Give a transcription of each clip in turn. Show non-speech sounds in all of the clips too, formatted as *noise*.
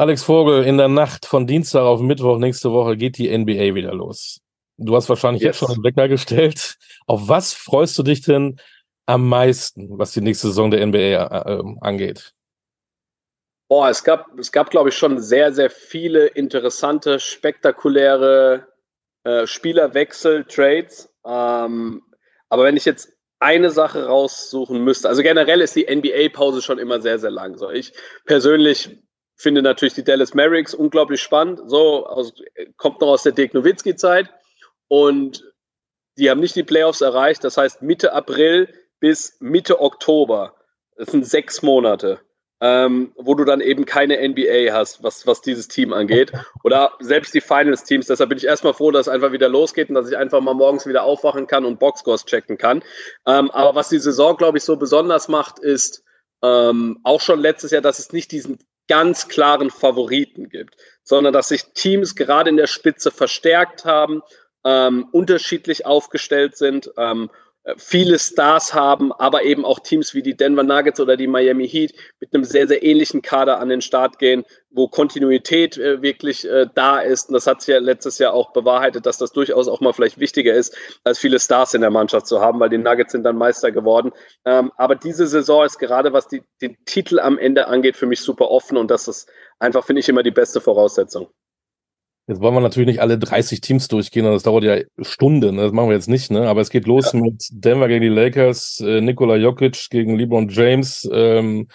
Alex Vogel, in der Nacht von Dienstag auf Mittwoch nächste Woche geht die NBA wieder los. Du hast wahrscheinlich yes. jetzt schon einen Wecker gestellt. Auf was freust du dich denn am meisten, was die nächste Saison der NBA äh, äh, angeht? Boah, es gab, es gab, glaube ich, schon sehr, sehr viele interessante, spektakuläre äh, Spielerwechsel, Trades. Ähm, aber wenn ich jetzt eine Sache raussuchen müsste, also generell ist die NBA-Pause schon immer sehr, sehr lang. So, ich persönlich finde natürlich die Dallas Mavericks unglaublich spannend. So, aus, kommt noch aus der Dirk Nowitzki-Zeit. Und die haben nicht die Playoffs erreicht. Das heißt, Mitte April bis Mitte Oktober. Das sind sechs Monate ähm, wo du dann eben keine NBA hast, was, was dieses Team angeht. Oder selbst die Finals-Teams. Deshalb bin ich erstmal froh, dass es einfach wieder losgeht und dass ich einfach mal morgens wieder aufwachen kann und Boxscores checken kann. Ähm, aber was die Saison, glaube ich, so besonders macht, ist ähm, auch schon letztes Jahr, dass es nicht diesen ganz klaren Favoriten gibt, sondern dass sich Teams gerade in der Spitze verstärkt haben, ähm, unterschiedlich aufgestellt sind ähm, äh, viele Stars haben, aber eben auch Teams wie die Denver Nuggets oder die Miami Heat mit einem sehr, sehr ähnlichen Kader an den Start gehen, wo Kontinuität äh, wirklich äh, da ist. Und das hat sich ja letztes Jahr auch bewahrheitet, dass das durchaus auch mal vielleicht wichtiger ist, als viele Stars in der Mannschaft zu haben, weil die Nuggets sind dann Meister geworden. Ähm, aber diese Saison ist gerade, was die, den Titel am Ende angeht, für mich super offen und das ist einfach, finde ich, immer die beste Voraussetzung. Jetzt wollen wir natürlich nicht alle 30 Teams durchgehen, das dauert ja Stunden, ne? das machen wir jetzt nicht, ne? aber es geht los ja. mit Denver gegen die Lakers, äh, Nikola Jokic gegen LeBron James. Ähm,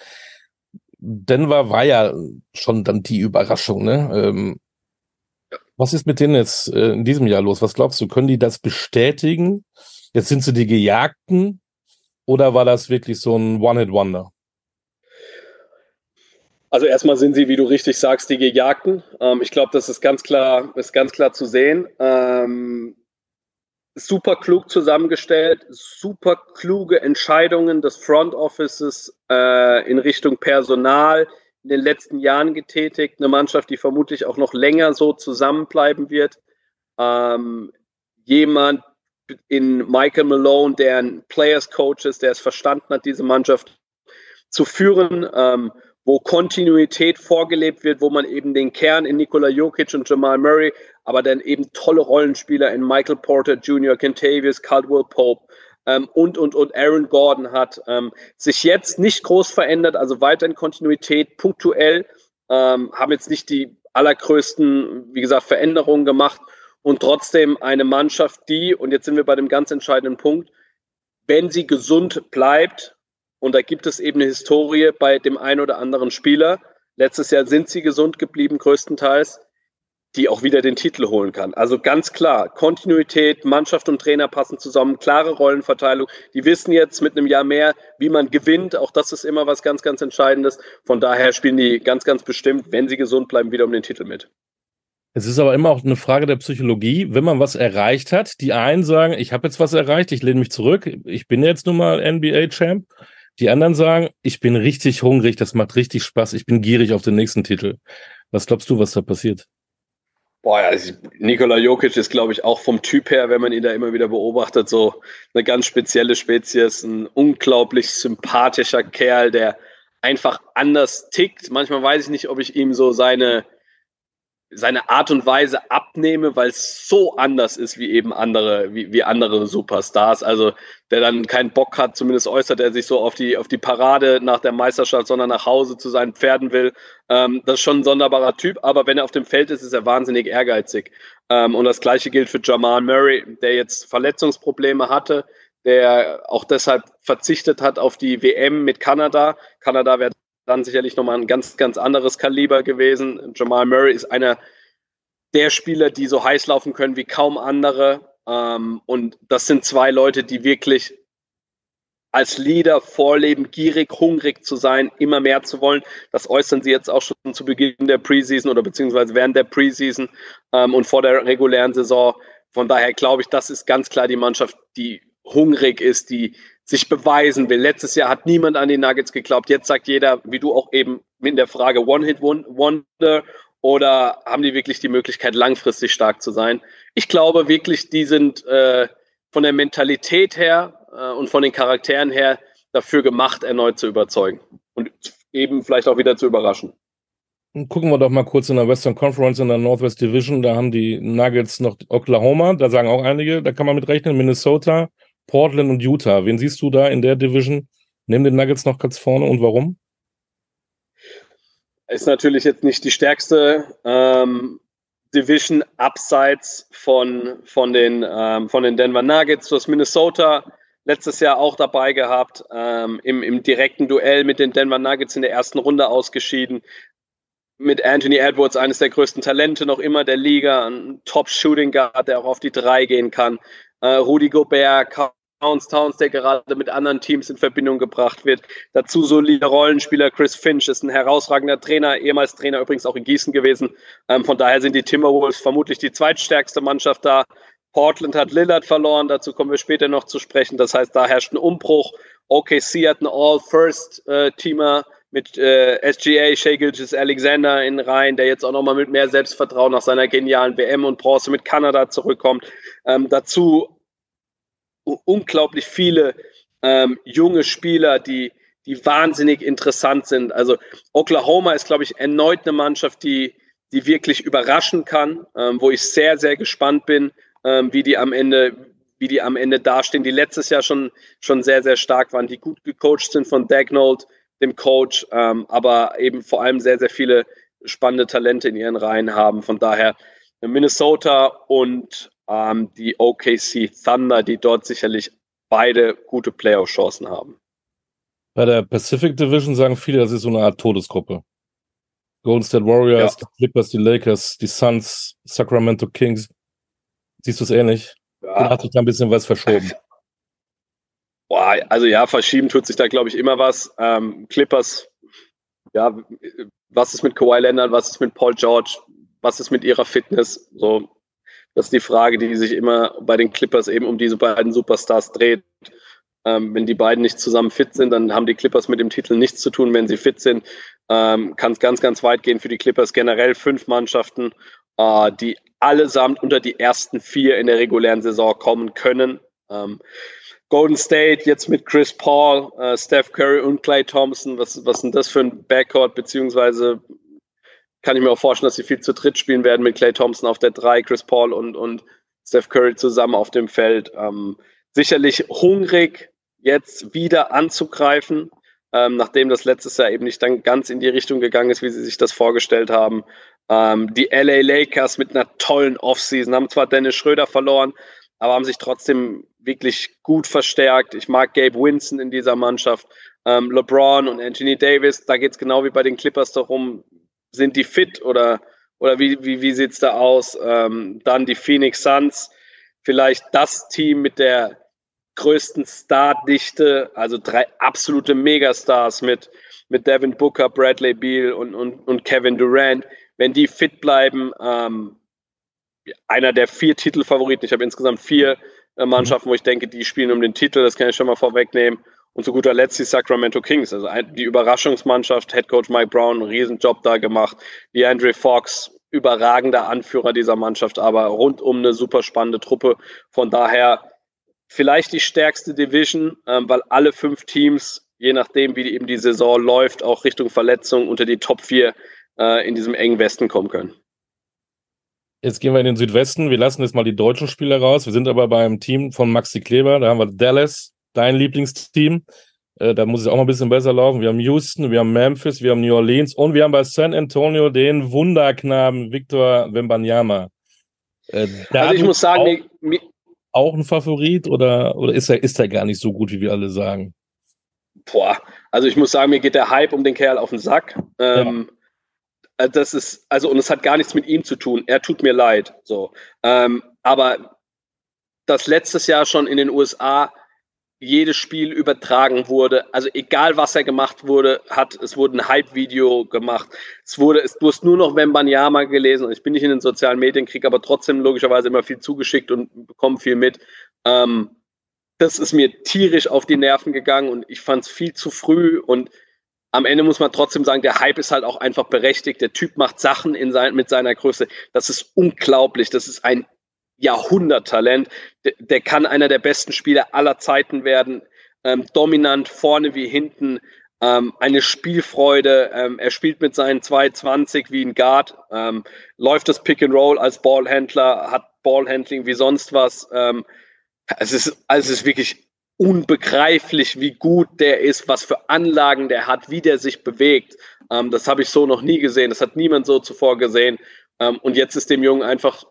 Denver war ja schon dann die Überraschung. Ne? Ähm, was ist mit denen jetzt äh, in diesem Jahr los? Was glaubst du, können die das bestätigen? Jetzt sind sie die Gejagten oder war das wirklich so ein One-Hit-Wonder? Also erstmal sind sie, wie du richtig sagst, die Gejagten. Ähm, ich glaube, das ist ganz klar, ist ganz klar zu sehen. Ähm, super klug zusammengestellt, super kluge Entscheidungen des Front Offices äh, in Richtung Personal in den letzten Jahren getätigt. Eine Mannschaft, die vermutlich auch noch länger so zusammenbleiben wird. Ähm, jemand in Michael Malone, der ein Players Coach ist, der es verstanden hat, diese Mannschaft zu führen. Ähm, wo Kontinuität vorgelebt wird, wo man eben den Kern in Nikola Jokic und Jamal Murray, aber dann eben tolle Rollenspieler in Michael Porter Jr., Kentavious, Caldwell Pope ähm, und, und, und Aaron Gordon hat, ähm, sich jetzt nicht groß verändert, also weiter in Kontinuität, punktuell, ähm, haben jetzt nicht die allergrößten, wie gesagt, Veränderungen gemacht und trotzdem eine Mannschaft, die, und jetzt sind wir bei dem ganz entscheidenden Punkt, wenn sie gesund bleibt, und da gibt es eben eine Historie bei dem einen oder anderen Spieler. Letztes Jahr sind sie gesund geblieben, größtenteils, die auch wieder den Titel holen kann. Also ganz klar, Kontinuität, Mannschaft und Trainer passen zusammen, klare Rollenverteilung. Die wissen jetzt mit einem Jahr mehr, wie man gewinnt. Auch das ist immer was ganz, ganz Entscheidendes. Von daher spielen die ganz, ganz bestimmt, wenn sie gesund bleiben, wieder um den Titel mit. Es ist aber immer auch eine Frage der Psychologie, wenn man was erreicht hat. Die einen sagen, ich habe jetzt was erreicht, ich lehne mich zurück, ich bin jetzt nun mal NBA-Champ. Die anderen sagen, ich bin richtig hungrig, das macht richtig Spaß, ich bin gierig auf den nächsten Titel. Was glaubst du, was da passiert? Boah, also Nikola Jokic ist, glaube ich, auch vom Typ her, wenn man ihn da immer wieder beobachtet, so eine ganz spezielle Spezies, ein unglaublich sympathischer Kerl, der einfach anders tickt. Manchmal weiß ich nicht, ob ich ihm so seine seine Art und Weise abnehme, weil es so anders ist wie eben andere, wie, wie andere Superstars. Also der dann keinen Bock hat, zumindest äußert er sich so auf die, auf die Parade nach der Meisterschaft, sondern nach Hause zu seinen Pferden will. Ähm, das ist schon ein sonderbarer Typ, aber wenn er auf dem Feld ist, ist er wahnsinnig ehrgeizig. Ähm, und das gleiche gilt für Jamal Murray, der jetzt Verletzungsprobleme hatte, der auch deshalb verzichtet hat auf die WM mit Kanada. Kanada wäre dann sicherlich nochmal ein ganz, ganz anderes Kaliber gewesen. Jamal Murray ist einer der Spieler, die so heiß laufen können wie kaum andere. Ähm, und das sind zwei Leute, die wirklich als Leader vorleben, gierig, hungrig zu sein, immer mehr zu wollen. Das äußern sie jetzt auch schon zu Beginn der Preseason oder beziehungsweise während der Preseason ähm, und vor der regulären Saison. Von daher glaube ich, das ist ganz klar die Mannschaft, die hungrig ist, die sich beweisen will. Letztes Jahr hat niemand an die Nuggets geglaubt. Jetzt sagt jeder, wie du auch eben mit der Frage One-Hit-Wonder oder haben die wirklich die Möglichkeit, langfristig stark zu sein? Ich glaube wirklich, die sind äh, von der Mentalität her äh, und von den Charakteren her dafür gemacht, erneut zu überzeugen und eben vielleicht auch wieder zu überraschen. gucken wir doch mal kurz in der Western Conference in der Northwest Division. Da haben die Nuggets noch Oklahoma, da sagen auch einige, da kann man mit rechnen, Minnesota, Portland und Utah. Wen siehst du da in der Division neben den Nuggets noch ganz vorne und warum? Ist natürlich jetzt nicht die stärkste ähm, Division abseits von, von, den, ähm, von den Denver Nuggets. Du hast Minnesota letztes Jahr auch dabei gehabt, ähm, im, im direkten Duell mit den Denver Nuggets in der ersten Runde ausgeschieden. Mit Anthony Edwards, eines der größten Talente noch immer der Liga, ein Top-Shooting Guard, der auch auf die drei gehen kann. Äh, Rudy Gobert, Towns, Towns, der gerade mit anderen Teams in Verbindung gebracht wird. Dazu solide Rollenspieler. Chris Finch ist ein herausragender Trainer, ehemals Trainer übrigens auch in Gießen gewesen. Ähm, von daher sind die Timberwolves vermutlich die zweitstärkste Mannschaft da. Portland hat Lillard verloren, dazu kommen wir später noch zu sprechen. Das heißt, da herrscht ein Umbruch. OKC hat einen All-First-Teamer mit äh, SGA, Shea Alexander in Reihen, der jetzt auch nochmal mit mehr Selbstvertrauen nach seiner genialen WM und Bronze mit Kanada zurückkommt. Ähm, dazu unglaublich viele ähm, junge Spieler, die, die wahnsinnig interessant sind. Also Oklahoma ist, glaube ich, erneut eine Mannschaft, die, die wirklich überraschen kann, ähm, wo ich sehr, sehr gespannt bin, ähm, wie die am Ende, wie die am Ende dastehen, die letztes Jahr schon, schon sehr, sehr stark waren, die gut gecoacht sind von Dagnold, dem Coach, ähm, aber eben vor allem sehr, sehr viele spannende Talente in ihren Reihen haben. Von daher Minnesota und ähm, die OKC Thunder, die dort sicherlich beide gute Playoff-Chancen haben. Bei der Pacific Division sagen viele, das ist so eine Art Todesgruppe. Golden State Warriors, ja. die Clippers, die Lakers, die Suns, Sacramento Kings. Siehst du es ähnlich? Ja. Oder hat sich da ein bisschen was verschoben? *laughs* Boah, also ja, verschieben tut sich da, glaube ich, immer was. Ähm, Clippers, ja, was ist mit Kawhi Leonard, was ist mit Paul George, was ist mit ihrer Fitness? So, das ist die Frage, die sich immer bei den Clippers eben um diese beiden Superstars dreht. Ähm, wenn die beiden nicht zusammen fit sind, dann haben die Clippers mit dem Titel nichts zu tun. Wenn sie fit sind, ähm, kann es ganz, ganz weit gehen für die Clippers. Generell fünf Mannschaften, äh, die allesamt unter die ersten vier in der regulären Saison kommen können. Ähm, Golden State jetzt mit Chris Paul, äh, Steph Curry und Clay Thompson. Was, was sind das für ein Backcourt, beziehungsweise kann ich mir auch vorstellen, dass sie viel zu dritt spielen werden mit Clay Thompson auf der 3, Chris Paul und, und Steph Curry zusammen auf dem Feld. Ähm, sicherlich hungrig, jetzt wieder anzugreifen, ähm, nachdem das letztes Jahr eben nicht dann ganz in die Richtung gegangen ist, wie sie sich das vorgestellt haben. Ähm, die LA Lakers mit einer tollen Offseason haben zwar Dennis Schröder verloren, aber haben sich trotzdem wirklich gut verstärkt. Ich mag Gabe Winston in dieser Mannschaft. Ähm, LeBron und Anthony Davis, da geht es genau wie bei den Clippers darum, sind die fit oder, oder wie, wie, wie sieht es da aus? Ähm, dann die Phoenix Suns, vielleicht das Team mit der größten Stardichte, also drei absolute Megastars mit, mit Devin Booker, Bradley Beal und, und, und Kevin Durant. Wenn die fit bleiben, ähm, einer der vier Titelfavoriten. Ich habe insgesamt vier äh, Mannschaften, wo ich denke, die spielen um den Titel. Das kann ich schon mal vorwegnehmen. Und zu guter Letzt die Sacramento Kings, also die Überraschungsmannschaft, Head Coach Mike Brown, einen Riesenjob da gemacht. Die Andre Fox, überragender Anführer dieser Mannschaft, aber rundum eine super spannende Truppe. Von daher vielleicht die stärkste Division, ähm, weil alle fünf Teams, je nachdem, wie eben die Saison läuft, auch Richtung Verletzung unter die Top 4 äh, in diesem engen Westen kommen können. Jetzt gehen wir in den Südwesten. Wir lassen jetzt mal die deutschen Spieler raus. Wir sind aber beim Team von Maxi Kleber. Da haben wir Dallas, dein Lieblingsteam. Äh, da muss es auch mal ein bisschen besser laufen. Wir haben Houston, wir haben Memphis, wir haben New Orleans und wir haben bei San Antonio den Wunderknaben Victor Wembanyama. Äh, also ich muss sagen, auch, mir, auch ein Favorit oder, oder ist er, ist er gar nicht so gut, wie wir alle sagen? Boah, also ich muss sagen, mir geht der Hype um den Kerl auf den Sack. Ähm, ja. Äh, das ist, also, und es hat gar nichts mit ihm zu tun. Er tut mir leid. So. Ähm, aber das letztes Jahr schon in den USA jedes Spiel übertragen wurde. Also egal, was er gemacht wurde, hat, es wurde ein Hype-Video gemacht. Es wurde, es, hast nur noch Wembanyama gelesen ich bin nicht in den sozialen Medien, kriege aber trotzdem logischerweise immer viel zugeschickt und bekomme viel mit. Ähm, das ist mir tierisch auf die Nerven gegangen und ich fand es viel zu früh und am Ende muss man trotzdem sagen, der Hype ist halt auch einfach berechtigt. Der Typ macht Sachen in sein, mit seiner Größe. Das ist unglaublich. Das ist ein Jahrhunderttalent. Der, der kann einer der besten Spieler aller Zeiten werden. Ähm, dominant vorne wie hinten. ähm, eine Spielfreude. Ähm, er spielt mit seinen 220 wie ein Guard, ähm, läuft das Pick and Roll als Ballhändler, hat Ballhandling wie sonst was. Ähm, es, ist, also es ist wirklich unbegreiflich, wie gut der ist, was für Anlagen der hat, wie der sich bewegt. Ähm, das habe ich so noch nie gesehen. Das hat niemand so zuvor gesehen. Ähm, und jetzt ist dem Jungen einfach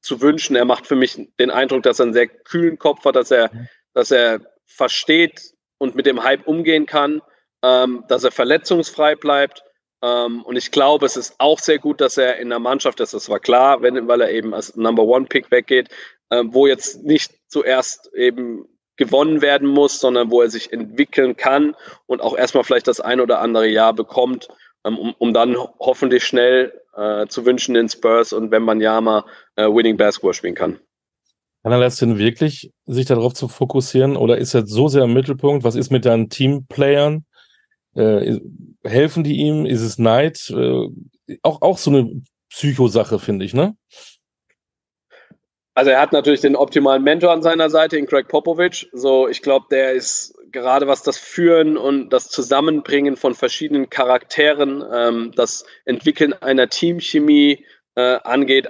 zu wünschen. Er macht für mich den Eindruck, dass er einen sehr kühlen Kopf hat, dass er, dass er versteht und mit dem Hype umgehen kann, ähm, dass er verletzungsfrei bleibt. Ähm, und ich glaube, es ist auch sehr gut, dass er in der Mannschaft ist. Das war klar, wenn, weil er eben als Number One Pick weggeht, ähm, wo jetzt nicht zuerst eben gewonnen werden muss, sondern wo er sich entwickeln kann und auch erstmal vielleicht das ein oder andere Jahr bekommt, ähm, um, um dann hoffentlich schnell äh, zu wünschen in Spurs und wenn man ja mal äh, Winning Basketball spielen kann. Kann er das denn wirklich, sich darauf zu fokussieren oder ist er so sehr im Mittelpunkt? Was ist mit deinen Teamplayern? Äh, helfen die ihm? Ist es Neid? Äh, auch, auch so eine Psychosache, finde ich, ne? Also er hat natürlich den optimalen Mentor an seiner Seite, in Craig Popovich. So, ich glaube, der ist gerade was das Führen und das Zusammenbringen von verschiedenen Charakteren, ähm, das Entwickeln einer Teamchemie äh, angeht,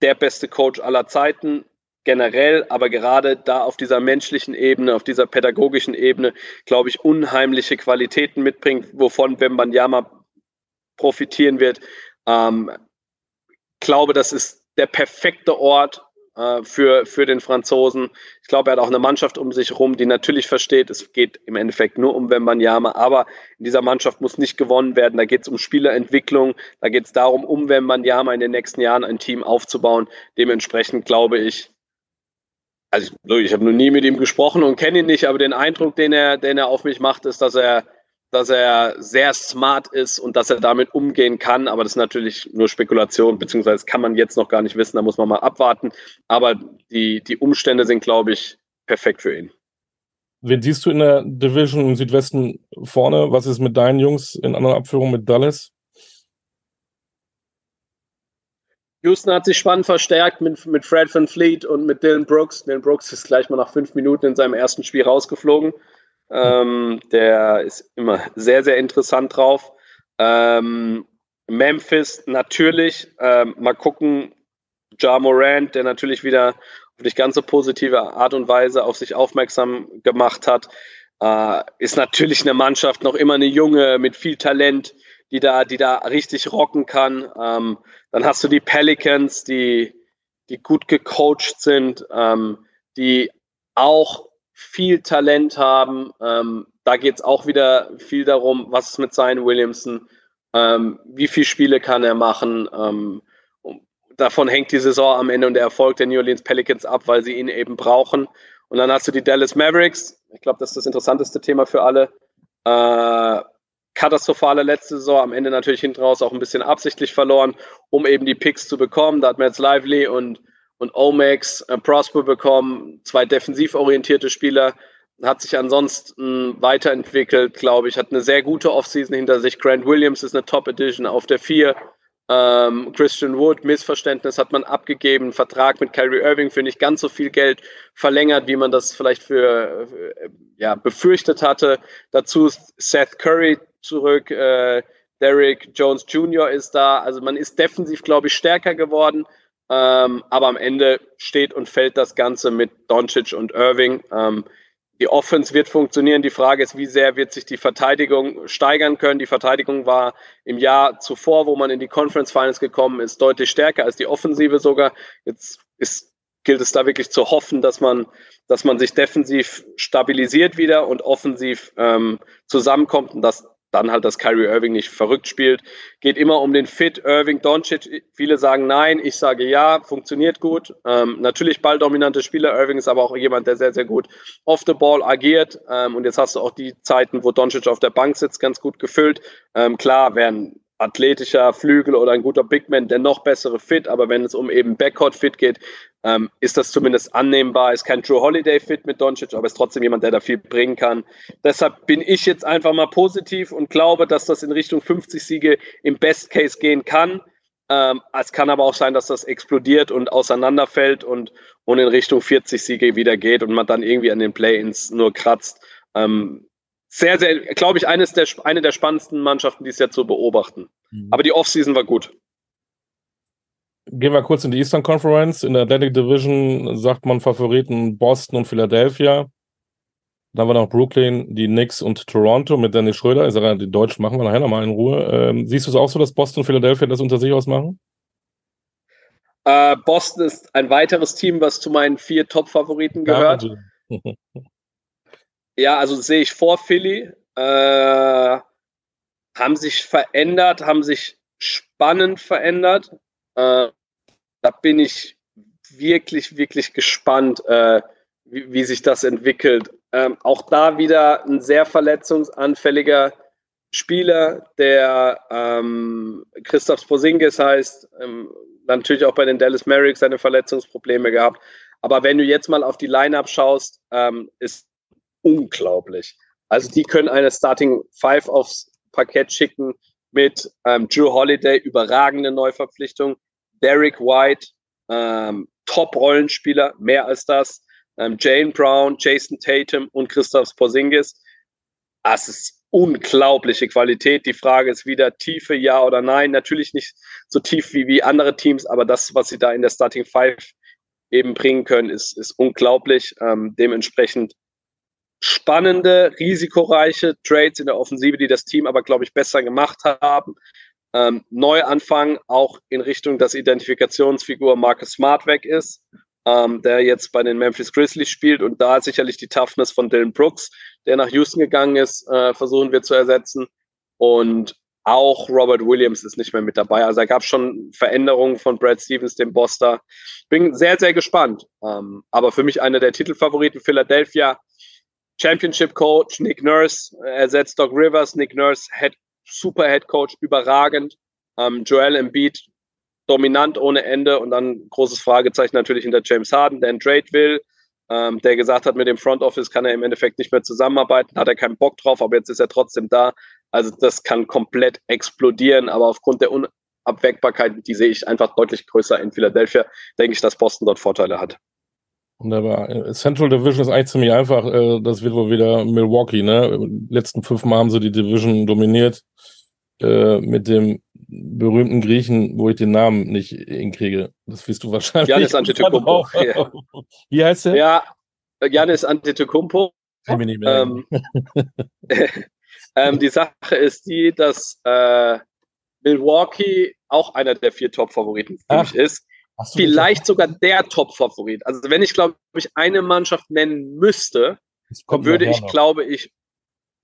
der beste Coach aller Zeiten generell, aber gerade da auf dieser menschlichen Ebene, auf dieser pädagogischen Ebene, glaube ich, unheimliche Qualitäten mitbringt, wovon Wembanyama profitieren wird. Ähm, glaube, das ist der perfekte Ort äh, für, für den Franzosen. Ich glaube, er hat auch eine Mannschaft um sich herum, die natürlich versteht, es geht im Endeffekt nur um Wembanyama, aber in dieser Mannschaft muss nicht gewonnen werden. Da geht es um Spielerentwicklung, da geht es darum, um Wembanyama in den nächsten Jahren ein Team aufzubauen. Dementsprechend glaube ich, also ich habe noch nie mit ihm gesprochen und kenne ihn nicht, aber den Eindruck, den er, den er auf mich macht, ist, dass er dass er sehr smart ist und dass er damit umgehen kann. Aber das ist natürlich nur Spekulation, beziehungsweise kann man jetzt noch gar nicht wissen, da muss man mal abwarten. Aber die, die Umstände sind, glaube ich, perfekt für ihn. Wen siehst du in der Division im Südwesten vorne? Was ist mit deinen Jungs in anderen Abführungen mit Dallas? Houston hat sich spannend verstärkt mit, mit Fred Van Fleet und mit Dylan Brooks. Dylan Brooks ist gleich mal nach fünf Minuten in seinem ersten Spiel rausgeflogen. Ähm, der ist immer sehr, sehr interessant drauf. Ähm, Memphis natürlich. Ähm, mal gucken. Ja Morant, der natürlich wieder auf nicht ganz so positive Art und Weise auf sich aufmerksam gemacht hat, äh, ist natürlich eine Mannschaft noch immer eine junge mit viel Talent, die da, die da richtig rocken kann. Ähm, dann hast du die Pelicans, die, die gut gecoacht sind, ähm, die auch viel Talent haben. Ähm, da geht es auch wieder viel darum, was ist mit Zion Williamson, ähm, wie viele Spiele kann er machen. Ähm, davon hängt die Saison am Ende und der Erfolg der New Orleans Pelicans ab, weil sie ihn eben brauchen. Und dann hast du die Dallas Mavericks. Ich glaube, das ist das interessanteste Thema für alle. Äh, katastrophale letzte Saison, am Ende natürlich hinten raus auch ein bisschen absichtlich verloren, um eben die Picks zu bekommen. Da hat man jetzt Lively und und Omax äh, Prosper bekommen, zwei defensiv orientierte Spieler, hat sich ansonsten weiterentwickelt, glaube ich, hat eine sehr gute Offseason hinter sich. Grant Williams ist eine Top Edition auf der 4. Ähm, Christian Wood, Missverständnis hat man abgegeben, Vertrag mit Kyrie Irving für nicht ganz so viel Geld verlängert, wie man das vielleicht für, äh, ja, befürchtet hatte. Dazu ist Seth Curry zurück, äh, Derrick Jones Jr. ist da. Also man ist defensiv, glaube ich, stärker geworden. Ähm, aber am Ende steht und fällt das Ganze mit Doncic und Irving. Ähm, die Offense wird funktionieren. Die Frage ist, wie sehr wird sich die Verteidigung steigern können. Die Verteidigung war im Jahr zuvor, wo man in die Conference Finals gekommen ist, deutlich stärker als die Offensive sogar. Jetzt ist, gilt es da wirklich zu hoffen, dass man, dass man sich defensiv stabilisiert wieder und offensiv ähm, zusammenkommt und dass dann halt, dass Kyrie Irving nicht verrückt spielt. Geht immer um den Fit Irving Doncic. Viele sagen nein, ich sage ja, funktioniert gut. Ähm, natürlich balldominante Spieler. Irving ist aber auch jemand, der sehr, sehr gut off the ball agiert. Ähm, und jetzt hast du auch die Zeiten, wo Doncic auf der Bank sitzt, ganz gut gefüllt. Ähm, klar, wären athletischer Flügel oder ein guter Bigman der noch bessere Fit, aber wenn es um eben Backcourt-Fit geht, ähm, ist das zumindest annehmbar. Ist kein True Holiday-Fit mit Doncic, aber ist trotzdem jemand, der da viel bringen kann. Deshalb bin ich jetzt einfach mal positiv und glaube, dass das in Richtung 50 Siege im Best Case gehen kann. Ähm, es kann aber auch sein, dass das explodiert und auseinanderfällt und, und in Richtung 40 Siege wieder geht und man dann irgendwie an den Play-ins nur kratzt. Ähm, sehr, sehr, glaube ich, eines der, eine der spannendsten Mannschaften, die es ja zu beobachten. Mhm. Aber die Offseason war gut. Gehen wir kurz in die Eastern Conference. In der Atlantic Division sagt man Favoriten Boston und Philadelphia. Dann haben wir noch Brooklyn, die Knicks und Toronto mit Dennis Schröder. Ich sage, die Deutschen machen wir nachher nochmal in Ruhe. Ähm, siehst du es auch so, dass Boston und Philadelphia das unter sich ausmachen? Äh, Boston ist ein weiteres Team, was zu meinen vier Top-Favoriten gehört. Ja, *laughs* ja, also sehe ich vor Philly. Äh, haben sich verändert, haben sich spannend verändert. Äh, da bin ich wirklich, wirklich gespannt, äh, wie, wie, sich das entwickelt. Ähm, auch da wieder ein sehr verletzungsanfälliger Spieler, der ähm, Christoph Posingis heißt, ähm, natürlich auch bei den Dallas Mavericks seine Verletzungsprobleme gehabt. Aber wenn du jetzt mal auf die Lineup schaust, ähm, ist unglaublich. Also die können eine Starting Five aufs Parkett schicken mit ähm, Drew Holiday, überragende Neuverpflichtung, Derek White, ähm, Top-Rollenspieler, mehr als das, ähm, Jane Brown, Jason Tatum und Christoph Porzingis. Das ist unglaubliche Qualität. Die Frage ist wieder Tiefe, ja oder nein. Natürlich nicht so tief wie, wie andere Teams, aber das, was sie da in der Starting Five eben bringen können, ist, ist unglaublich. Ähm, dementsprechend spannende, risikoreiche Trades in der Offensive, die das Team aber, glaube ich, besser gemacht haben. Ähm, Neuanfang auch in Richtung, dass Identifikationsfigur Marcus Smart weg ist, ähm, der jetzt bei den Memphis Grizzlies spielt und da sicherlich die Toughness von Dylan Brooks, der nach Houston gegangen ist, äh, versuchen wir zu ersetzen. Und auch Robert Williams ist nicht mehr mit dabei. Also da gab es schon Veränderungen von Brad Stevens, dem Boss Bin sehr, sehr gespannt. Ähm, aber für mich einer der Titelfavoriten Philadelphia Championship Coach Nick Nurse ersetzt Doc Rivers. Nick Nurse Head, super Head Coach, überragend. Ähm, Joel Embiid dominant ohne Ende und dann großes Fragezeichen natürlich hinter James Harden, der einen Trade will, ähm, der gesagt hat, mit dem Front Office kann er im Endeffekt nicht mehr zusammenarbeiten, hat er keinen Bock drauf, aber jetzt ist er trotzdem da. Also das kann komplett explodieren, aber aufgrund der Unabwägbarkeit, die sehe ich einfach deutlich größer in Philadelphia, denke ich, dass Boston dort Vorteile hat. Wunderbar. Äh, Central Division ist eigentlich ziemlich einfach. Äh, das wird wohl wieder Milwaukee, ne? Letzten fünfmal haben sie die Division dominiert. Äh, mit dem berühmten Griechen, wo ich den Namen nicht hinkriege. Das wirst du *laughs* wahrscheinlich. Janis Antetokounmpo. Ja. *laughs* Wie heißt der? Ja, Janis Antetokounmpo. Kann nicht mehr. Ähm, *laughs* ähm, die Sache ist die, dass äh, Milwaukee auch einer der vier Top-Favoriten für mich ist vielleicht sogar der Top-Favorit. Also wenn ich, glaube ich, eine Mannschaft nennen müsste, dann würde ich, glaube ich,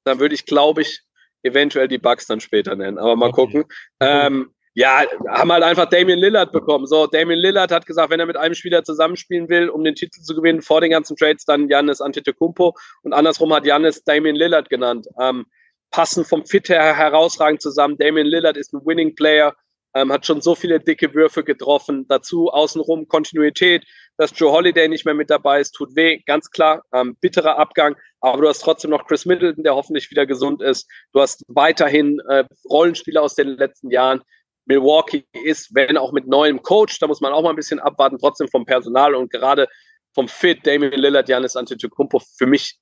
dann würde ich, glaube ich, eventuell die Bucks dann später nennen. Aber mal okay. gucken. Ähm, ja, haben halt einfach Damian Lillard bekommen. So, Damian Lillard hat gesagt, wenn er mit einem Spieler zusammenspielen will, um den Titel zu gewinnen, vor den ganzen Trades, dann Janis Antetokounmpo. Und andersrum hat Janis Damian Lillard genannt. Ähm, passen vom Fit her herausragend zusammen. Damian Lillard ist ein Winning Player ähm, hat schon so viele dicke Würfe getroffen. Dazu außenrum Kontinuität, dass Joe Holiday nicht mehr mit dabei ist, tut weh, ganz klar. Ähm, bitterer Abgang, aber du hast trotzdem noch Chris Middleton, der hoffentlich wieder gesund ist. Du hast weiterhin äh, Rollenspieler aus den letzten Jahren. Milwaukee ist, wenn auch mit neuem Coach, da muss man auch mal ein bisschen abwarten, trotzdem vom Personal und gerade vom Fit, Damian Lillard, Janis Antetokounmpo, für mich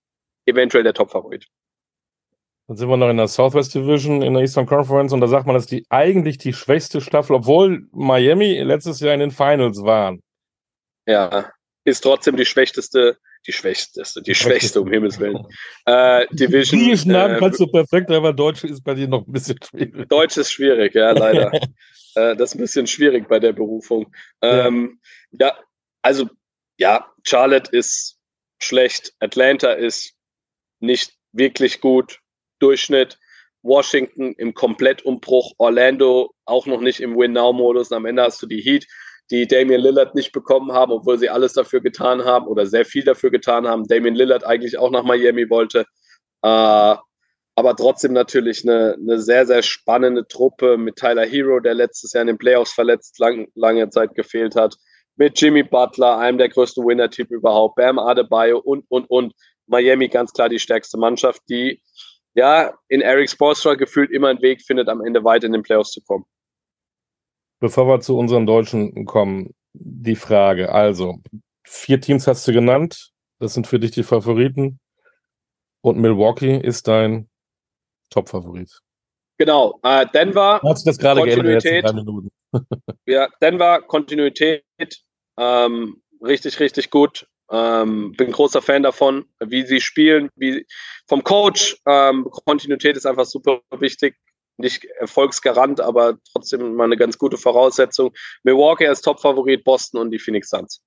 eventuell der Top-Favorit. Dann sind wir noch in der Southwest Division in der Eastern Conference und da sagt man, das ist die eigentlich die schwächste Staffel, obwohl Miami letztes Jahr in den Finals waren. Ja, ist trotzdem die schwächste, die schwächste, die schwächste, um Himmels Willen. *laughs* Äh, Division. Griechischen Namen äh, kannst du perfekt, aber Deutsch ist bei dir noch ein bisschen schwierig. Deutsch ist schwierig, ja, leider. *laughs* äh, das ist ein bisschen schwierig bei der Berufung. Ähm, ja. ja, also, ja, Charlotte ist schlecht, Atlanta ist nicht wirklich gut, Durchschnitt. Washington im Komplettumbruch, Orlando auch noch nicht im Win-Now-Modus. Am Ende hast du die Heat, die Damian Lillard nicht bekommen haben, obwohl sie alles dafür getan haben oder sehr viel dafür getan haben. Damian Lillard eigentlich auch nach Miami wollte. Äh, aber trotzdem natürlich eine, eine sehr, sehr spannende Truppe mit Tyler Hero, der letztes Jahr in den Playoffs verletzt lang, lange Zeit gefehlt hat. Mit Jimmy Butler, einem der größten Winner-Typ überhaupt, Bam Adebayo und, und, und. Miami ganz klar die stärkste Mannschaft, die ja, in Eric Spoelstra gefühlt immer einen Weg findet, am Ende weit in den Playoffs zu kommen. Bevor wir zu unseren Deutschen kommen, die Frage. Also, vier Teams hast du genannt. Das sind für dich die Favoriten. Und Milwaukee ist dein Top-Favorit. Genau. Äh, Denver. Hat sich das gerade geändert in drei Minuten. *laughs* ja, Denver, Kontinuität. Ähm, richtig, richtig gut. Ähm, bin großer Fan davon, wie sie spielen, wie vom Coach. Ähm, Kontinuität ist einfach super wichtig. Nicht Erfolgsgarant, aber trotzdem mal eine ganz gute Voraussetzung. Milwaukee als Top-Favorit, Boston und die Phoenix Suns.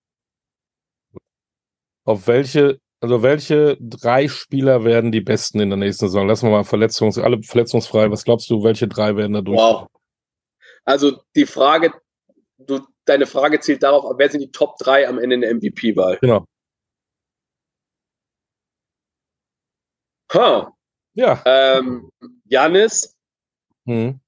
Auf welche, also welche drei Spieler werden die besten in der nächsten Saison? Lassen wir mal Verletzungs, alle verletzungsfrei. Was glaubst du, welche drei werden da durch? Wow. Also die Frage, du, deine Frage zielt darauf wer sind die Top 3 am Ende in der MVP-Wahl? Genau. Huh. Ja. Ähm, Janis. Hm.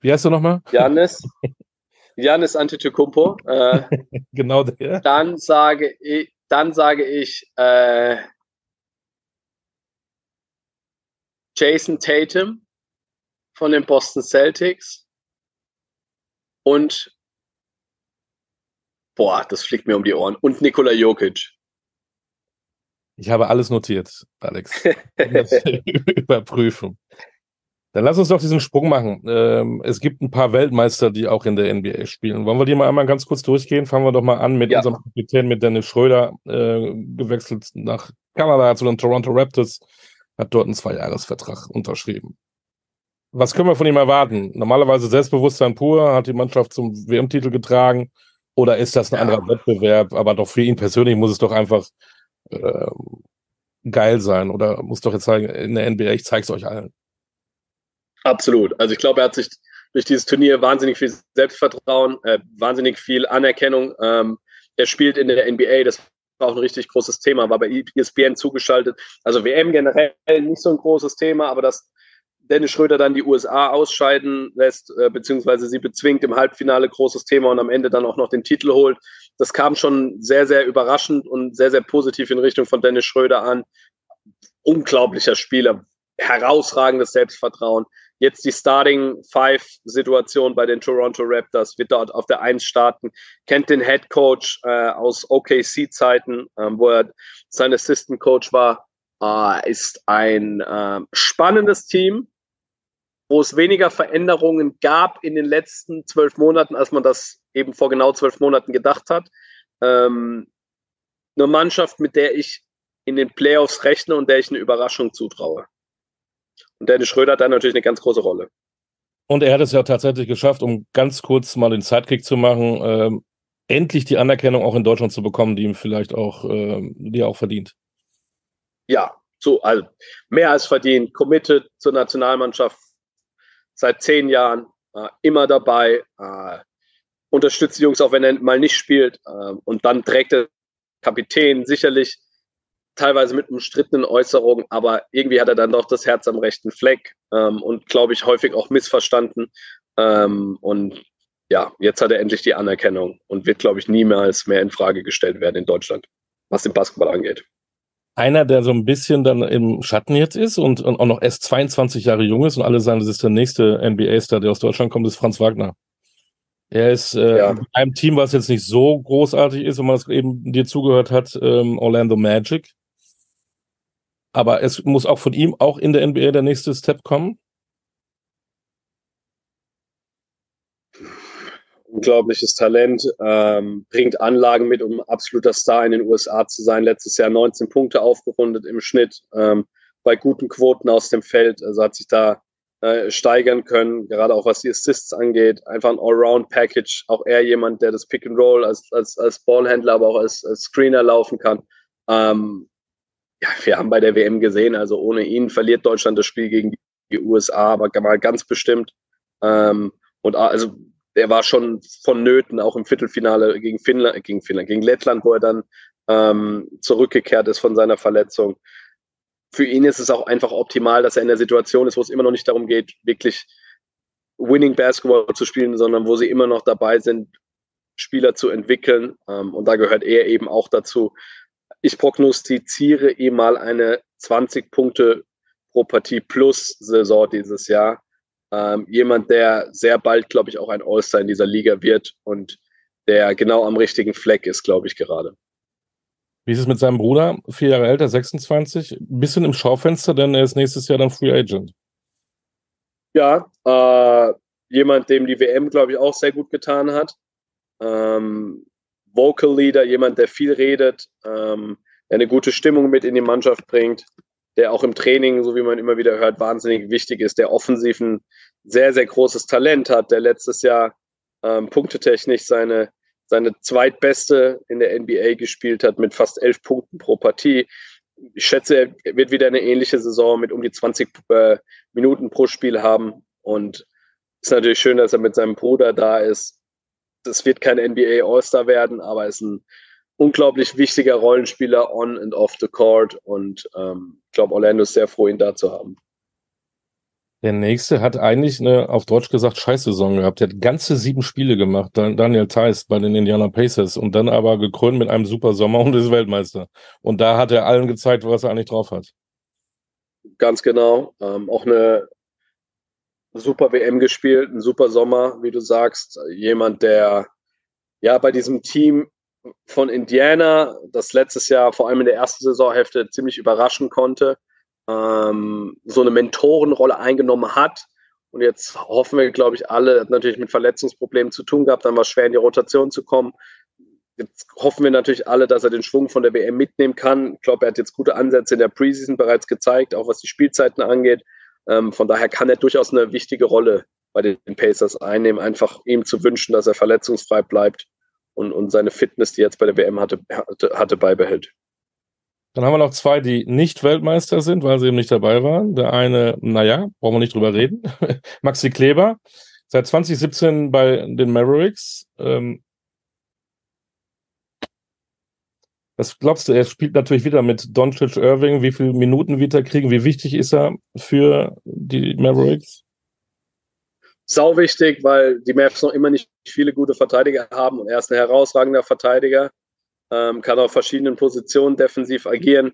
Wie heißt du nochmal? Janis. *laughs* Janis Antetokounmpo. Äh, *laughs* genau der. Dann sage ich, dann sage ich äh, Jason Tatum von den Boston Celtics und boah, das fliegt mir um die Ohren und Nikola Jokic. Ich habe alles notiert, Alex. *laughs* *laughs* Überprüfen. Dann lass uns doch diesen Sprung machen. Ähm, es gibt ein paar Weltmeister, die auch in der NBA spielen. Wollen wir die mal einmal ganz kurz durchgehen? Fangen wir doch mal an mit ja. unserem Kapitän, mit Dennis Schröder, äh, gewechselt nach Kanada zu den Toronto Raptors, hat dort einen Zweijahresvertrag unterschrieben. Was können wir von ihm erwarten? Normalerweise Selbstbewusstsein pur, hat die Mannschaft zum WM-Titel getragen. Oder ist das ein ja. anderer Wettbewerb? Aber doch für ihn persönlich muss es doch einfach äh, geil sein. Oder muss doch jetzt sagen, in der NBA, ich zeig's euch allen. Absolut. Also ich glaube, er hat sich durch dieses Turnier wahnsinnig viel Selbstvertrauen, äh, wahnsinnig viel Anerkennung. Ähm, er spielt in der NBA, das war auch ein richtig großes Thema, war bei ESPN zugeschaltet. Also WM generell nicht so ein großes Thema, aber dass Dennis Schröder dann die USA ausscheiden lässt, äh, beziehungsweise sie bezwingt im Halbfinale, großes Thema und am Ende dann auch noch den Titel holt. Das kam schon sehr, sehr überraschend und sehr, sehr positiv in Richtung von Dennis Schröder an. Unglaublicher Spieler, herausragendes Selbstvertrauen. Jetzt die Starting Five Situation bei den Toronto Raptors wird dort auf der Eins starten. Kennt den Head Coach äh, aus OKC Zeiten, ähm, wo er sein Assistant Coach war. Äh, ist ein äh, spannendes Team, wo es weniger Veränderungen gab in den letzten zwölf Monaten, als man das eben vor genau zwölf Monaten gedacht hat. Ähm, eine Mannschaft, mit der ich in den Playoffs rechne und der ich eine Überraschung zutraue. Und Dennis Schröder hat da natürlich eine ganz große Rolle. Und er hat es ja tatsächlich geschafft, um ganz kurz mal den Sidekick zu machen, ähm, endlich die Anerkennung auch in Deutschland zu bekommen, die ihm vielleicht auch, ähm, die er auch verdient. Ja, so, also mehr als verdient, committed zur Nationalmannschaft seit zehn Jahren, äh, immer dabei, äh, unterstützt die Jungs auch, wenn er mal nicht spielt. Äh, und dann trägt der Kapitän sicherlich teilweise mit umstrittenen Äußerungen, aber irgendwie hat er dann doch das Herz am rechten Fleck ähm, und glaube ich häufig auch missverstanden. Ähm, und ja, jetzt hat er endlich die Anerkennung und wird, glaube ich, niemals mehr in Frage gestellt werden in Deutschland, was den Basketball angeht. Einer, der so ein bisschen dann im Schatten jetzt ist und, und auch noch erst 22 Jahre jung ist und alle sagen, das ist der nächste NBA-Star, der aus Deutschland kommt, ist Franz Wagner. Er ist äh, ja. in einem Team, was jetzt nicht so großartig ist, wenn man das eben dir zugehört hat, ähm, Orlando Magic. Aber es muss auch von ihm auch in der NBA der nächste Step kommen. Unglaubliches Talent, ähm, bringt Anlagen mit, um absoluter Star in den USA zu sein. Letztes Jahr 19 Punkte aufgerundet im Schnitt, ähm, bei guten Quoten aus dem Feld. Also hat sich da äh, steigern können, gerade auch was die Assists angeht. Einfach ein Allround-Package. Auch er jemand, der das Pick and Roll als, als, als Ballhändler, aber auch als, als Screener laufen kann. Ähm, ja, wir haben bei der WM gesehen, also ohne ihn verliert Deutschland das Spiel gegen die USA, aber mal ganz bestimmt. Ähm, und also er war schon vonnöten, auch im Viertelfinale gegen Finnland, gegen Finnland, gegen Lettland, wo er dann ähm, zurückgekehrt ist von seiner Verletzung. Für ihn ist es auch einfach optimal, dass er in der Situation ist, wo es immer noch nicht darum geht, wirklich Winning Basketball zu spielen, sondern wo sie immer noch dabei sind, Spieler zu entwickeln. Ähm, und da gehört er eben auch dazu, ich prognostiziere ihm mal eine 20 Punkte pro Partie plus Saison dieses Jahr. Ähm, jemand, der sehr bald, glaube ich, auch ein All-Star in dieser Liga wird und der genau am richtigen Fleck ist, glaube ich, gerade. Wie ist es mit seinem Bruder? Vier Jahre älter, 26. Bisschen im Schaufenster, denn er ist nächstes Jahr dann Free Agent. Ja, äh, jemand, dem die WM, glaube ich, auch sehr gut getan hat. Ähm, Vocal Leader, jemand, der viel redet, ähm, der eine gute Stimmung mit in die Mannschaft bringt, der auch im Training, so wie man immer wieder hört, wahnsinnig wichtig ist, der offensiv ein sehr, sehr großes Talent hat, der letztes Jahr ähm, punktetechnisch seine, seine zweitbeste in der NBA gespielt hat mit fast elf Punkten pro Partie. Ich schätze, er wird wieder eine ähnliche Saison mit um die 20 äh, Minuten pro Spiel haben und ist natürlich schön, dass er mit seinem Bruder da ist. Das wird kein NBA All-Star werden, aber ist ein unglaublich wichtiger Rollenspieler on and off the court und ähm, ich glaube, Orlando ist sehr froh, ihn da zu haben. Der nächste hat eigentlich eine, auf Deutsch gesagt, Scheißsaison gehabt. Der hat ganze sieben Spiele gemacht, Daniel Theiss bei den Indiana Pacers und dann aber gekrönt mit einem super Sommer und ist Weltmeister. Und da hat er allen gezeigt, was er eigentlich drauf hat. Ganz genau. Ähm, auch eine super WM gespielt, ein super Sommer, wie du sagst. Jemand, der ja bei diesem Team von Indiana, das letztes Jahr vor allem in der ersten Saisonhälfte ziemlich überraschen konnte, ähm, so eine Mentorenrolle eingenommen hat. Und jetzt hoffen wir, glaube ich, alle, hat natürlich mit Verletzungsproblemen zu tun gehabt, dann war es schwer in die Rotation zu kommen. Jetzt hoffen wir natürlich alle, dass er den Schwung von der WM mitnehmen kann. Ich glaube, er hat jetzt gute Ansätze in der Preseason bereits gezeigt, auch was die Spielzeiten angeht. Ähm, von daher kann er durchaus eine wichtige Rolle bei den Pacers einnehmen, einfach ihm zu wünschen, dass er verletzungsfrei bleibt und, und seine Fitness, die jetzt bei der WM hatte, hatte, hatte beibehält. Dann haben wir noch zwei, die nicht Weltmeister sind, weil sie eben nicht dabei waren. Der eine, naja, brauchen wir nicht drüber reden. *laughs* Maxi Kleber, seit 2017 bei den Mavericks. Ähm, was glaubst du, er spielt natürlich wieder mit Doncic Irving. Wie viele Minuten wird er kriegen? Wie wichtig ist er für die Mavericks? Sau wichtig, weil die Mavs noch immer nicht viele gute Verteidiger haben und er ist ein herausragender Verteidiger ähm, kann auf verschiedenen Positionen defensiv agieren.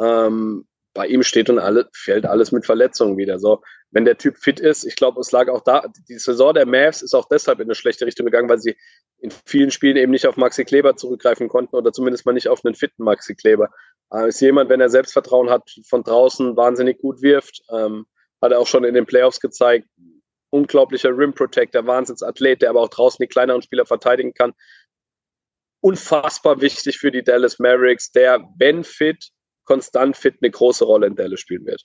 Ähm, bei ihm steht und alle, fällt alles mit Verletzungen wieder. So, wenn der Typ fit ist, ich glaube, es lag auch da, die Saison der Mavs ist auch deshalb in eine schlechte Richtung gegangen, weil sie in vielen Spielen eben nicht auf Maxi Kleber zurückgreifen konnten oder zumindest mal nicht auf einen fitten Maxi Kleber. Äh, ist jemand, wenn er Selbstvertrauen hat, von draußen wahnsinnig gut wirft, ähm, hat er auch schon in den Playoffs gezeigt, unglaublicher Rim Protector, Wahnsinnsathlet, der aber auch draußen die kleineren Spieler verteidigen kann unfassbar wichtig für die Dallas Mavericks, der, wenn fit, konstant fit, eine große Rolle in Dallas spielen wird.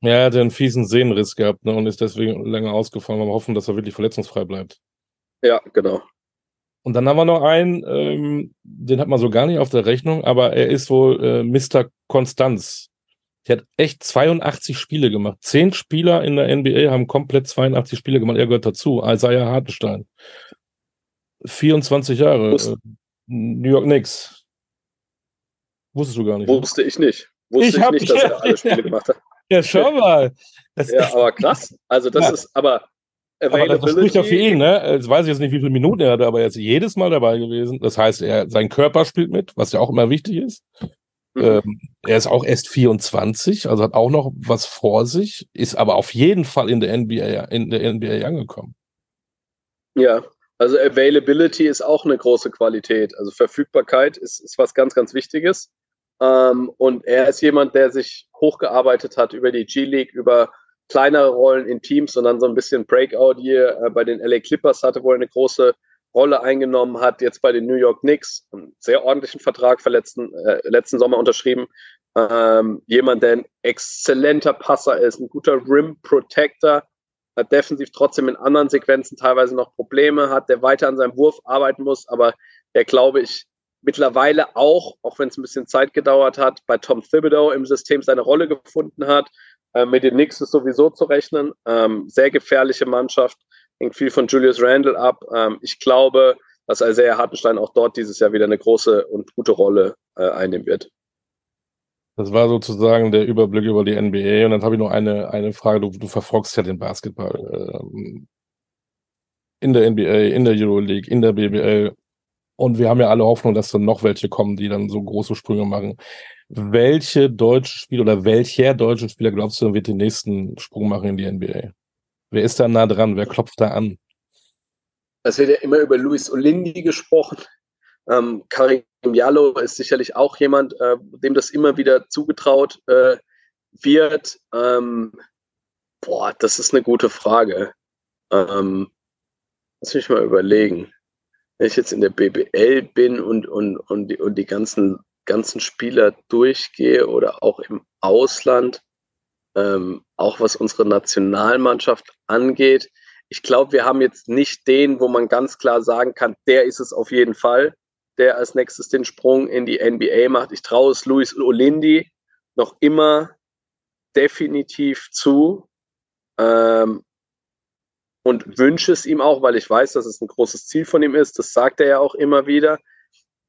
Ja, er hat einen fiesen Sehnenriss gehabt ne, und ist deswegen länger ausgefallen. Wir hoffen, dass er wirklich verletzungsfrei bleibt. Ja, genau. Und dann haben wir noch einen, ähm, den hat man so gar nicht auf der Rechnung, aber er ist wohl äh, Mr. Konstanz. Der hat echt 82 Spiele gemacht. Zehn Spieler in der NBA haben komplett 82 Spiele gemacht. Er gehört dazu. Isaiah Hartenstein. 24 Jahre. Äh, New York Knicks. Wusstest du gar nicht. Ne? Wusste ich nicht. Wusste ich, ich nicht, dass er *laughs* alle Spiele gemacht hat. Ja, schau mal. Das ja, aber krass. Also das ja. ist, aber aber das spricht ja für ihn, ne? Jetzt weiß ich jetzt nicht, wie viele Minuten er hatte, aber er ist jedes Mal dabei gewesen. Das heißt, er, sein Körper spielt mit, was ja auch immer wichtig ist. Mhm. Ähm, er ist auch erst 24, also hat auch noch was vor sich, ist aber auf jeden Fall in der NBA, in der NBA angekommen. Ja, also Availability ist auch eine große Qualität. Also Verfügbarkeit ist, ist was ganz, ganz Wichtiges. Ähm, und er ist jemand, der sich hochgearbeitet hat über die G-League, über kleinere Rollen in Teams und dann so ein bisschen Breakout hier äh, bei den LA Clippers hatte, wo er eine große Rolle eingenommen hat, jetzt bei den New York Knicks, einen sehr ordentlichen Vertrag für letzten, äh, letzten Sommer unterschrieben. Ähm, jemand, der ein exzellenter Passer ist, ein guter Rim Protector, hat defensiv trotzdem in anderen Sequenzen teilweise noch Probleme hat, der weiter an seinem Wurf arbeiten muss, aber der glaube ich mittlerweile auch, auch wenn es ein bisschen Zeit gedauert hat, bei Tom Thibodeau im System seine Rolle gefunden hat. Äh, mit den Knicks ist sowieso zu rechnen. Ähm, sehr gefährliche Mannschaft, hängt viel von Julius Randle ab. Ähm, ich glaube, dass Isaiah Hartenstein auch dort dieses Jahr wieder eine große und gute Rolle äh, einnehmen wird. Das war sozusagen der Überblick über die NBA. Und dann habe ich noch eine, eine Frage. Du, du verfolgst ja den Basketball ähm, in der NBA, in der Euroleague, in der BBL. Und wir haben ja alle Hoffnung, dass dann noch welche kommen, die dann so große Sprünge machen. Welche deutsche Spieler oder welcher deutsche Spieler glaubst du, wird den nächsten Sprung machen in die NBA? Wer ist da nah dran? Wer klopft da an? Es wird ja immer über Luis Olindi gesprochen. Ähm, Karim Jallo ist sicherlich auch jemand, äh, dem das immer wieder zugetraut äh, wird. Ähm, boah, das ist eine gute Frage. Ähm, lass mich mal überlegen. Wenn ich jetzt in der BBL bin und, und, und, die, und die ganzen, ganzen Spieler durchgehe oder auch im Ausland, ähm, auch was unsere Nationalmannschaft angeht, ich glaube, wir haben jetzt nicht den, wo man ganz klar sagen kann, der ist es auf jeden Fall, der als nächstes den Sprung in die NBA macht. Ich traue es Luis Olindi noch immer definitiv zu ähm, und wünsche es ihm auch, weil ich weiß, dass es ein großes Ziel von ihm ist. Das sagt er ja auch immer wieder.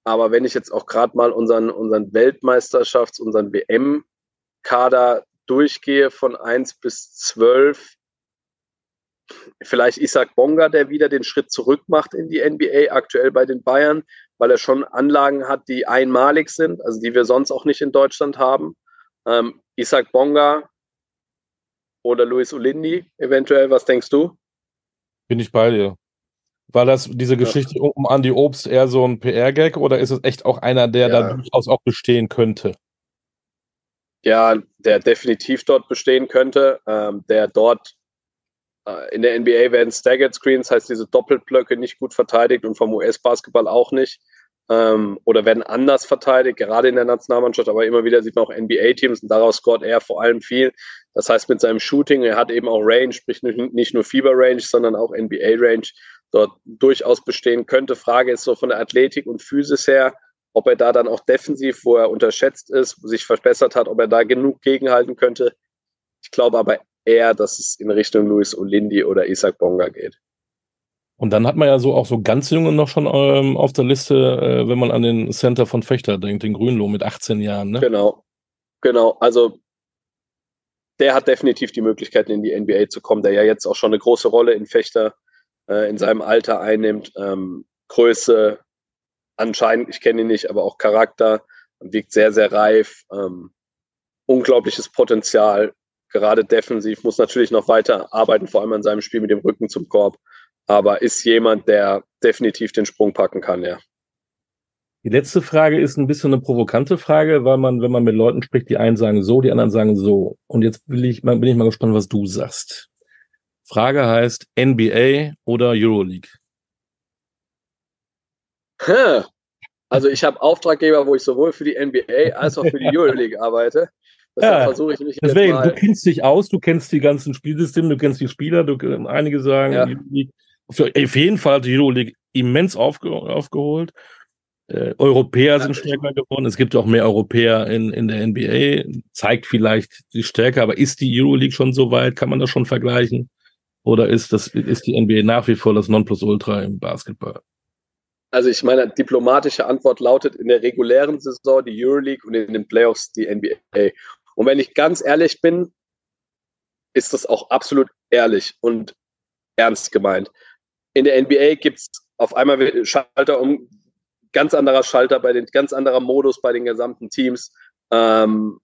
Aber wenn ich jetzt auch gerade mal unseren, unseren Weltmeisterschafts-, unseren WM-Kader durchgehe von 1 bis 12, vielleicht Isaac Bonga, der wieder den Schritt zurück macht in die NBA, aktuell bei den Bayern, weil er schon Anlagen hat, die einmalig sind, also die wir sonst auch nicht in Deutschland haben. Ähm, Isaac Bonga oder Luis Olindi eventuell, was denkst du? Bin ich bei dir. War das diese Geschichte ja. um Andy Obst eher so ein PR-Gag oder ist es echt auch einer, der ja. da durchaus auch bestehen könnte? Ja, der definitiv dort bestehen könnte, ähm, der dort äh, in der NBA werden Staggered Screens, heißt diese Doppelblöcke nicht gut verteidigt und vom US-Basketball auch nicht. Ähm, oder werden anders verteidigt, gerade in der Nationalmannschaft, aber immer wieder sieht man auch NBA-Teams und daraus scoret er vor allem viel. Das heißt, mit seinem Shooting, er hat eben auch Range, sprich nicht nur Fieber-Range, sondern auch NBA-Range, dort durchaus bestehen könnte. Frage ist so von der Athletik und Physis her, ob er da dann auch defensiv, wo er unterschätzt ist, sich verbessert hat, ob er da genug gegenhalten könnte. Ich glaube aber eher, dass es in Richtung Luis Olindi oder Isaac Bonga geht. Und dann hat man ja so auch so ganz junge noch schon ähm, auf der Liste, äh, wenn man an den Center von Fechter denkt, den Grünloh mit 18 Jahren. Ne? Genau, genau. Also der hat definitiv die Möglichkeiten in die NBA zu kommen, der ja jetzt auch schon eine große Rolle in Fechter äh, in seinem Alter einnimmt. Ähm, Größe, anscheinend, ich kenne ihn nicht, aber auch Charakter, wirkt sehr, sehr reif. Ähm, unglaubliches Potenzial, gerade defensiv, muss natürlich noch weiter arbeiten, vor allem an seinem Spiel mit dem Rücken zum Korb. Aber ist jemand, der definitiv den Sprung packen kann, ja. Die letzte Frage ist ein bisschen eine provokante Frage, weil man, wenn man mit Leuten spricht, die einen sagen so, die anderen sagen so. Und jetzt bin ich, bin ich mal gespannt, was du sagst. Frage heißt NBA oder Euroleague? Also ich habe Auftraggeber, wo ich sowohl für die NBA als auch für die Euroleague arbeite. Ja, versuche ich mich deswegen, du kennst dich aus, du kennst die ganzen Spielsysteme, du kennst die Spieler, du, einige sagen, ja. auf jeden Fall hat die Euroleague immens aufge, aufgeholt. Äh, Europäer sind stärker geworden. Es gibt auch mehr Europäer in, in der NBA. Zeigt vielleicht die Stärke, aber ist die Euroleague schon so weit? Kann man das schon vergleichen? Oder ist das, ist die NBA nach wie vor das Nonplusultra im Basketball? Also ich meine, diplomatische Antwort lautet in der regulären Saison die Euroleague und in den Playoffs die NBA. Und wenn ich ganz ehrlich bin, ist das auch absolut ehrlich und ernst gemeint. In der NBA gibt es auf einmal Schalter um, ganz anderer Schalter bei den, ganz anderer Modus bei den gesamten Teams. Ähm,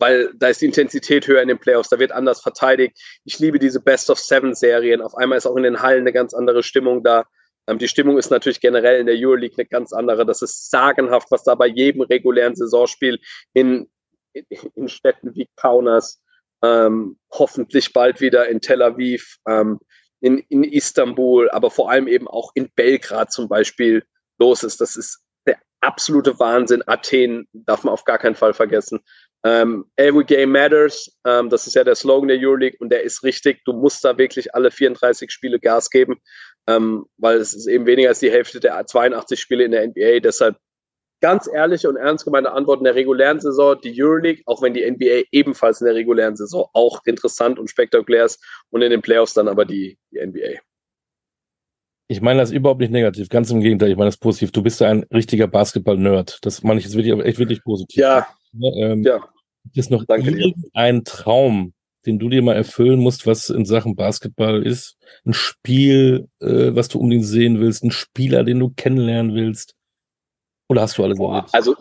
weil da ist die Intensität höher in den Playoffs, da wird anders verteidigt. Ich liebe diese Best of Seven Serien. Auf einmal ist auch in den Hallen eine ganz andere Stimmung da. Ähm, die Stimmung ist natürlich generell in der Euroleague eine ganz andere. Das ist sagenhaft, was da bei jedem regulären Saisonspiel in in Städten wie Kaunas, ähm, hoffentlich bald wieder in Tel Aviv, ähm, in, in Istanbul, aber vor allem eben auch in Belgrad zum Beispiel los ist. Das ist der absolute Wahnsinn. Athen darf man auf gar keinen Fall vergessen. Ähm, Every Game Matters, ähm, das ist ja der Slogan der Euroleague und der ist richtig. Du musst da wirklich alle 34 Spiele Gas geben, ähm, weil es ist eben weniger als die Hälfte der 82 Spiele in der NBA. Deshalb ganz ehrliche und ernst gemeinte Antwort in der regulären Saison, die Euroleague, auch wenn die NBA ebenfalls in der regulären Saison auch interessant und spektakulär ist und in den Playoffs dann aber die, die NBA. Ich meine das überhaupt nicht negativ, ganz im Gegenteil, ich meine das positiv. Du bist ja ein richtiger Basketball-Nerd. Das meine ich jetzt wirklich, echt wirklich positiv. Ja. Ähm, ja. Es noch irgendeinen Traum, den du dir mal erfüllen musst, was in Sachen Basketball ist? Ein Spiel, äh, was du unbedingt sehen willst, ein Spieler, den du kennenlernen willst? Oder hast du alles Boah, Also,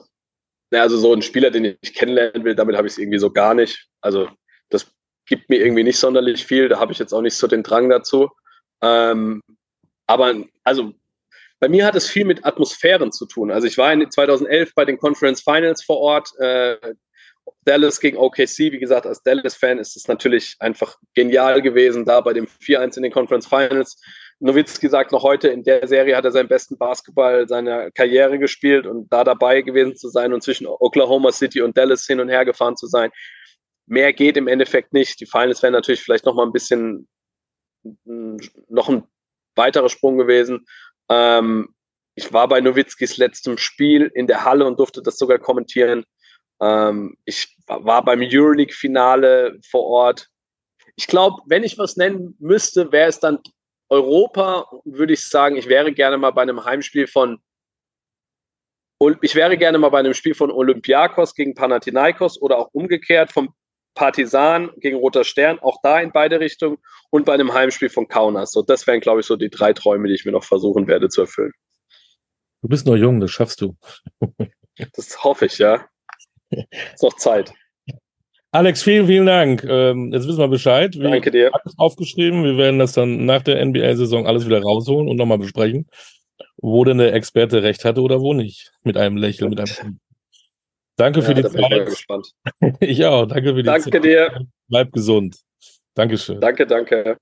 na, also so ein Spieler, den ich kennenlernen will, damit habe ich es irgendwie so gar nicht. Also das gibt mir irgendwie nicht sonderlich viel. Da habe ich jetzt auch nicht so den Drang dazu. Ähm, aber also bei mir hat es viel mit Atmosphären zu tun. Also ich war in 2011 bei den Conference Finals vor Ort. Äh, Dallas gegen OKC, wie gesagt, als Dallas-Fan ist es natürlich einfach genial gewesen, da bei dem 4-1 in den Conference Finals. Nowitzki sagt noch heute, in der Serie hat er seinen besten Basketball seiner Karriere gespielt und da dabei gewesen zu sein und zwischen Oklahoma City und Dallas hin und her gefahren zu sein. Mehr geht im Endeffekt nicht. Die Finals wären natürlich vielleicht noch mal ein bisschen noch ein weiterer Sprung gewesen. Ähm, ich war bei Nowitzkis letztem Spiel in der Halle und durfte das sogar kommentieren. Ähm, ich war beim Euroleague-Finale vor Ort. Ich glaube, wenn ich was nennen müsste, wäre es dann Europa, würde ich sagen, ich wäre gerne mal bei einem Heimspiel von ich wäre gerne mal bei einem Spiel von Olympiakos gegen Panathinaikos oder auch umgekehrt vom Partisan gegen Roter Stern, auch da in beide Richtungen und bei einem Heimspiel von Kaunas. So, das wären, glaube ich, so die drei Träume, die ich mir noch versuchen werde zu erfüllen. Du bist noch jung, das schaffst du. das hoffe ich, ja. Ist noch Zeit. Alex, vielen, vielen Dank. Ähm, jetzt wissen wir Bescheid. Wir Danke dir. Alles aufgeschrieben. Wir werden das dann nach der NBA-Saison alles wieder rausholen und nochmal besprechen, wo denn der Experte recht hatte oder wo nicht. Mit einem Lächeln, mit einem. Danke ja, für die Zeit. Bin ich, gespannt. *laughs* ich auch. Danke für die danke Zeit. Danke dir. Bleib gesund. Dankeschön. Danke, danke.